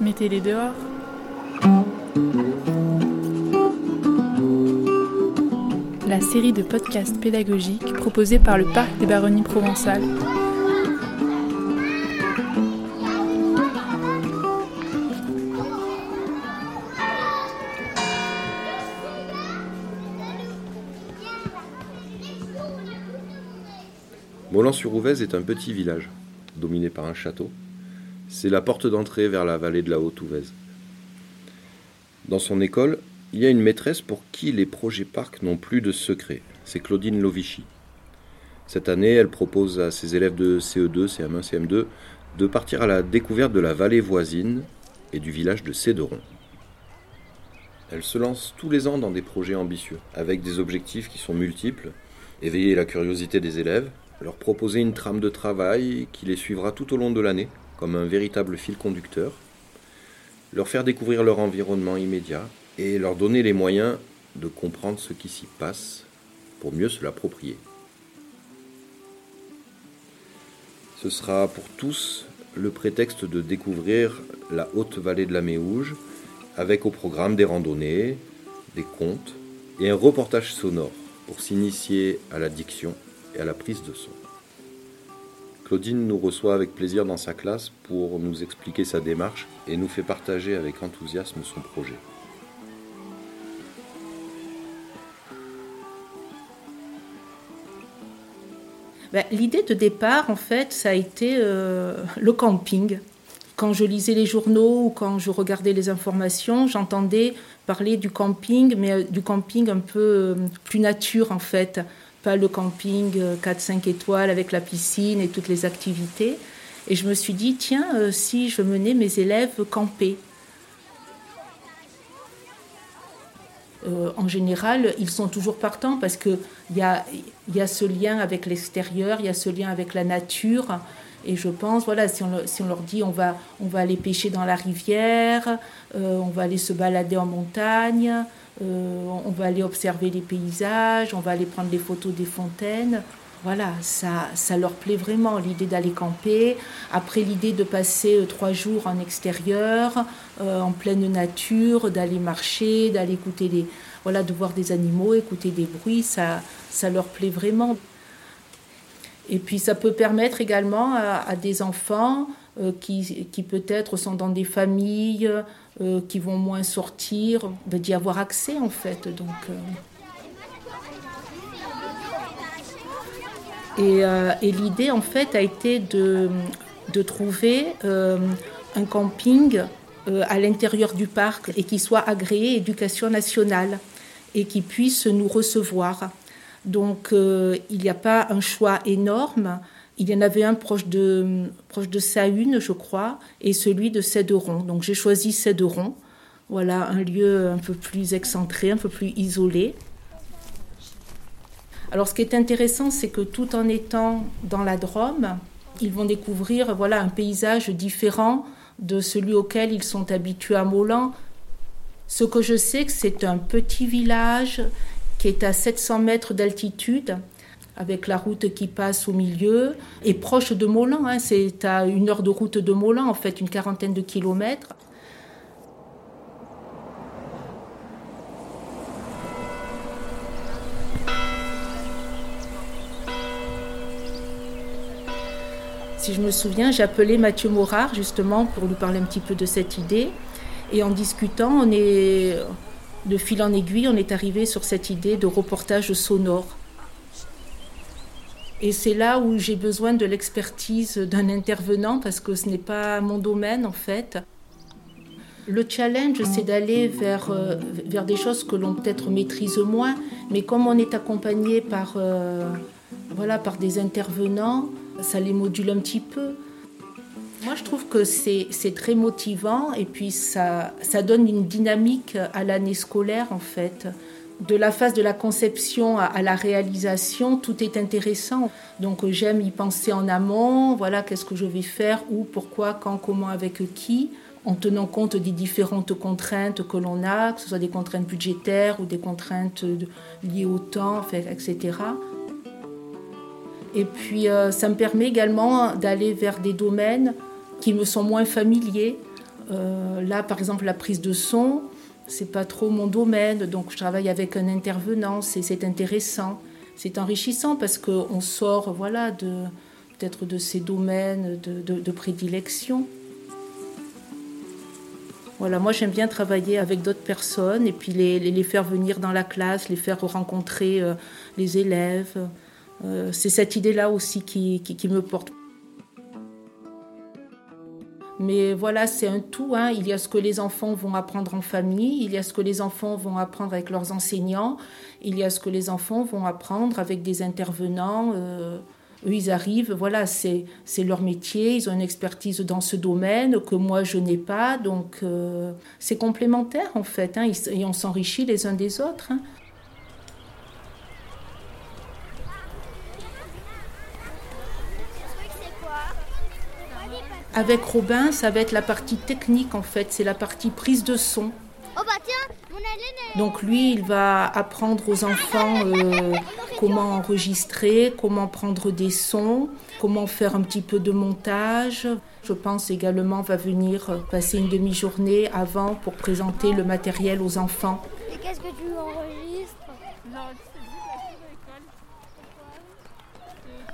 Mettez-les dehors. La série de podcasts pédagogiques proposée par le Parc des Baronnies provençales. Molan-sur-Ouvèze est un petit village, dominé par un château. C'est la porte d'entrée vers la vallée de la Haute-Ouvèze. Dans son école, il y a une maîtresse pour qui les projets parcs n'ont plus de secret. C'est Claudine Lovici. Cette année, elle propose à ses élèves de CE2, CM1, CM2 de partir à la découverte de la vallée voisine et du village de Céderon. Elle se lance tous les ans dans des projets ambitieux, avec des objectifs qui sont multiples, éveiller la curiosité des élèves, leur proposer une trame de travail qui les suivra tout au long de l'année, comme un véritable fil conducteur, leur faire découvrir leur environnement immédiat et leur donner les moyens de comprendre ce qui s'y passe pour mieux se l'approprier. Ce sera pour tous le prétexte de découvrir la haute vallée de la Méouge, avec au programme des randonnées, des contes et un reportage sonore pour s'initier à la diction et à la prise de son. Claudine nous reçoit avec plaisir dans sa classe pour nous expliquer sa démarche et nous fait partager avec enthousiasme son projet. Ben, l'idée de départ, en fait, ça a été euh, le camping. Quand je lisais les journaux ou quand je regardais les informations, j'entendais parler du camping, mais euh, du camping un peu euh, plus nature, en fait le camping 4-5 étoiles avec la piscine et toutes les activités. Et je me suis dit, tiens, euh, si je menais mes élèves camper. Euh, en général, ils sont toujours partants parce qu'il y a, y a ce lien avec l'extérieur, il y a ce lien avec la nature. Et je pense, voilà, si on, si on leur dit on va, on va aller pêcher dans la rivière, euh, on va aller se balader en montagne, euh, on va aller observer les paysages, on va aller prendre des photos des fontaines. Voilà, ça, ça leur plaît vraiment, l'idée d'aller camper. Après, l'idée de passer euh, trois jours en extérieur, euh, en pleine nature, d'aller marcher, d'aller écouter des, voilà, de voir des animaux, écouter des bruits, ça, ça leur plaît vraiment. Et puis, ça peut permettre également à, des enfants qui, qui peut-être sont dans des familles euh, qui vont moins sortir, d'y avoir accès en fait. Donc, euh. Euh, et, l'idée en fait a été de, de trouver un camping à l'intérieur du parc et qui soit agréé éducation nationale et qui puisse nous recevoir. Donc il n'y a pas un choix énorme, il y en avait un proche de, proche je crois, et celui de Céderon. Donc j'ai choisi Céderon. Voilà, un lieu un peu plus excentré, un peu plus isolé. Alors ce qui est intéressant, c'est que tout en étant dans la Drôme, ils vont découvrir voilà, un paysage différent de celui auquel ils sont habitués à Molan. Ce que je sais, c'est un petit village qui est à 700 mètres d'altitude avec la route qui passe au milieu, et proche de Molan. Hein, c'est à une heure de route de Molan, en fait, une quarantaine de kilomètres. Si je me souviens, j'ai appelé Mathieu Morard justement pour lui parler un petit peu de cette idée. Et en discutant, on est, de fil en aiguille, on est arrivé sur cette idée de reportage sonore. Et c'est là où j'ai besoin de l'expertise d'un intervenant parce que ce n'est pas mon domaine en fait. Le challenge, c'est d'aller vers, euh, vers des choses que l'on peut-être maîtrise moins, mais comme on est accompagné par, euh, voilà, par des intervenants, ça les module un petit peu. Moi, je trouve que c'est très motivant et puis ça, ça donne une dynamique à l'année scolaire en fait de la phase de la conception à, la réalisation, tout est intéressant. Donc euh, j'aime y penser en amont, voilà qu'est-ce que je vais faire, où, pourquoi, quand, comment, avec qui, en tenant compte des différentes contraintes que l'on a, que ce soit des contraintes budgétaires ou des contraintes liées au temps, etc. Et puis euh, ça me permet également d'aller vers des domaines qui me sont moins familiers, là, par exemple, la prise de son, c'est pas trop mon domaine, donc je travaille avec un intervenant, c'est intéressant, c'est enrichissant parce qu'on sort, voilà, peut-être de ces domaines de, prédilection. Voilà, moi j'aime bien travailler avec d'autres personnes et puis les, faire venir dans la classe, les faire rencontrer euh, les élèves. Euh, c'est cette idée-là aussi qui, me porte. Mais voilà, c'est un tout. Hein. Il y a ce que les enfants vont apprendre en famille, il y a ce que les enfants vont apprendre avec leurs enseignants, il y a ce que les enfants vont apprendre avec des intervenants. Euh, eux, ils arrivent, voilà, c'est leur métier, ils ont une expertise dans ce domaine que moi, je n'ai pas. Donc, euh, c'est complémentaire, en fait, hein, et on s'enrichit les uns des autres. Hein. Avec Robin, ça va être la partie technique en fait, c'est la partie prise de son. Oh bah Donc lui, il va apprendre aux enfants euh, comment enregistrer, comment prendre des sons, comment faire un petit peu de montage. Je pense également va venir passer une demi-journée avant pour présenter le matériel aux enfants. Et qu'est-ce que tu enregistres?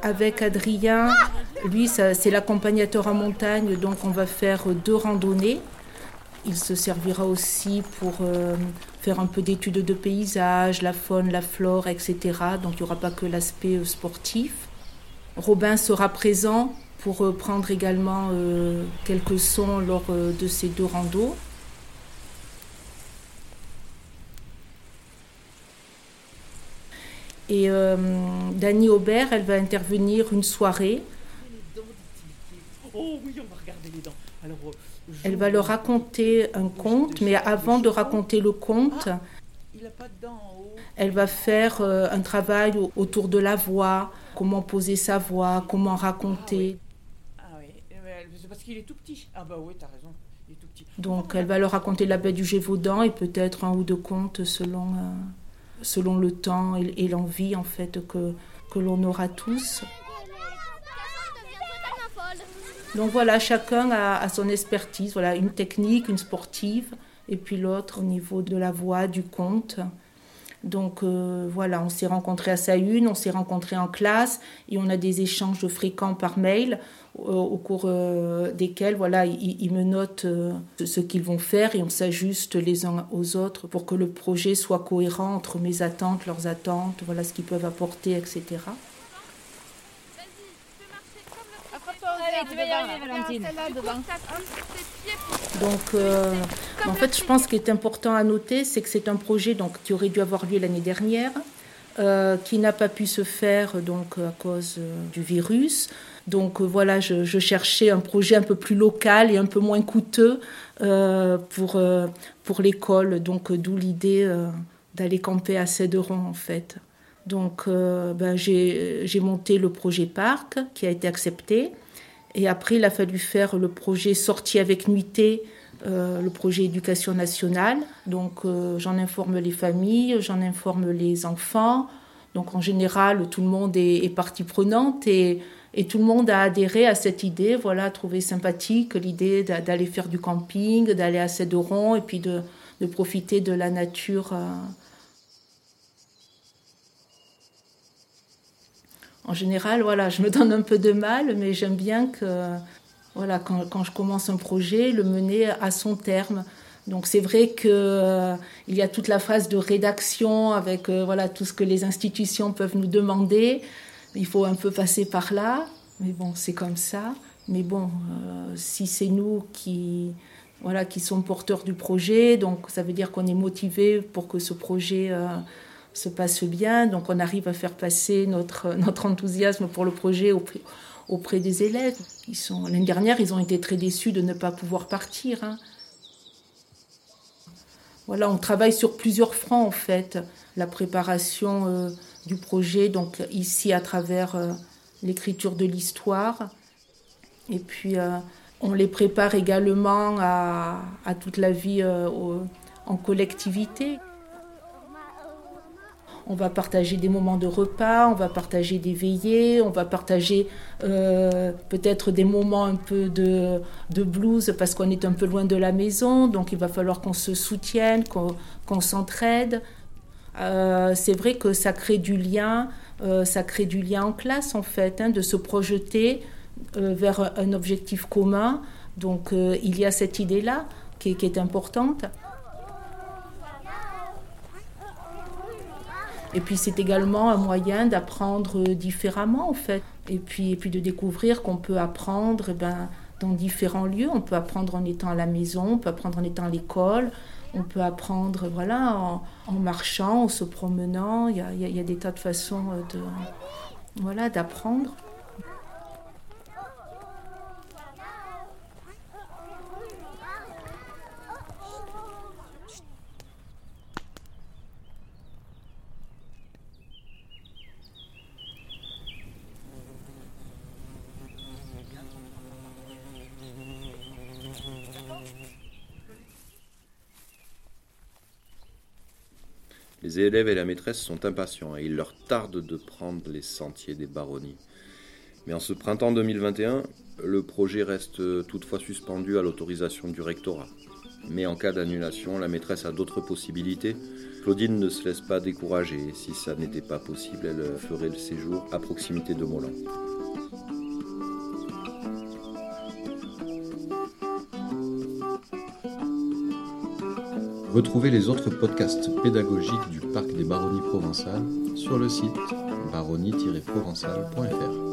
Avec Adrien, lui, c'est l'accompagnateur en montagne, donc on va faire deux randonnées. Il se servira aussi pour euh, faire un peu d'études de paysage, la faune, la flore, etc. Donc il n'y aura pas que l'aspect euh, sportif. Robin sera présent pour euh, prendre également quelques sons lors de ces deux randos. Et Dani Aubert, elle va intervenir une soirée. Oh oui, on va regarder les dents. Alors, elle va leur raconter un conte, mais avant de raconter le conte, elle va faire euh, un travail autour de la voix, comment poser sa voix, comment raconter. Ah oui, ah c'est parce qu'il est tout petit. Ah bah oui, t'as raison. Il est tout petit. Donc elle va leur raconter la baie du Gévaudan et peut-être un ou deux contes selon, euh, selon le temps et, et l'envie en fait que, que l'on aura tous. Donc voilà, chacun a, son expertise, voilà, une technique, une sportive, et puis l'autre au niveau de la voix, du conte. Donc euh, voilà, on s'est rencontrés à Saune, on s'est rencontrés en classe et on a des échanges fréquents par mail euh, au cours euh, desquels voilà, ils, me notent ce qu'ils vont faire et on s'ajuste les uns aux autres pour que le projet soit cohérent entre mes attentes, leurs attentes, voilà ce qu'ils peuvent apporter, etc. Donc, euh, en fait, je pense qu'il est important à noter, c'est que c'est un projet donc, qui aurait dû avoir lieu l'année dernière, euh, qui n'a pas pu se faire donc, à cause euh, du virus. Donc voilà, je, cherchais un projet un peu plus local et un peu moins coûteux pour, pour l'école. Donc d'où l'idée d'aller camper à Céderon en fait. Donc ben, j'ai monté le projet parc qui a été accepté. Et après, il a fallu faire le projet Sortie avec nuitée, euh, le projet éducation nationale. Donc, euh, j'en informe les familles, j'en informe les enfants. Donc, en général, tout le monde est, partie prenante et, tout le monde a adhéré à cette idée, voilà, trouvé sympathique l'idée d'aller faire du camping, d'aller à Céderon et puis de, de profiter de la nature. Euh, en général, voilà, je me donne un peu de mal, mais j'aime bien que, voilà, quand, je commence un projet, le mener à son terme. Donc c'est vrai qu'il euh, y a toute la phase de rédaction avec euh, voilà tout ce que les institutions peuvent nous demander. Il faut un peu passer par là, mais bon, c'est comme ça. Mais bon, euh, si c'est nous qui voilà qui sommes porteurs du projet, donc ça veut dire qu'on est motivé pour que ce projet se passe bien. Donc on arrive à faire passer notre, enthousiasme pour le projet auprès, des élèves. L'année dernière, ils ont été très déçus de ne pas pouvoir partir. Hein. Voilà, on travaille sur plusieurs fronts en fait. La préparation euh, du projet, donc ici à travers euh, l'écriture de l'histoire. Et puis euh, on les prépare également à toute la vie en collectivité on va partager des moments de repas, on va partager des veillées, on va partager euh, peut-être des moments un peu de, de blues parce qu'on est un peu loin de la maison, donc il va falloir qu'on se soutienne, qu'on s'entraide. Euh, c'est vrai que ça crée du lien, euh, ça crée du lien en classe en fait, hein, de se projeter vers un objectif commun. Donc il y a cette idée-là qui, qui est importante. Et puis c'est également un moyen d'apprendre différemment en fait. Et puis, de découvrir qu'on peut apprendre eh ben, dans différents lieux. On peut apprendre en étant à la maison, on peut apprendre en étant à l'école, on peut apprendre voilà, en, marchant, en se promenant. Il y, a, il y a, des tas de façons de, voilà, d'apprendre. Les élèves et la maîtresse sont impatients et il leur tarde de prendre les sentiers des baronnies. Mais en ce printemps 2021, le projet reste toutefois suspendu à l'autorisation du rectorat. Mais en cas d'annulation, la maîtresse a d'autres possibilités. Claudine ne se laisse pas décourager si ça n'était pas possible, elle ferait le séjour à proximité de Molan. Retrouvez les autres podcasts pédagogiques du Parc des Baronnies Provençales sur le site baronnie-provençale.fr.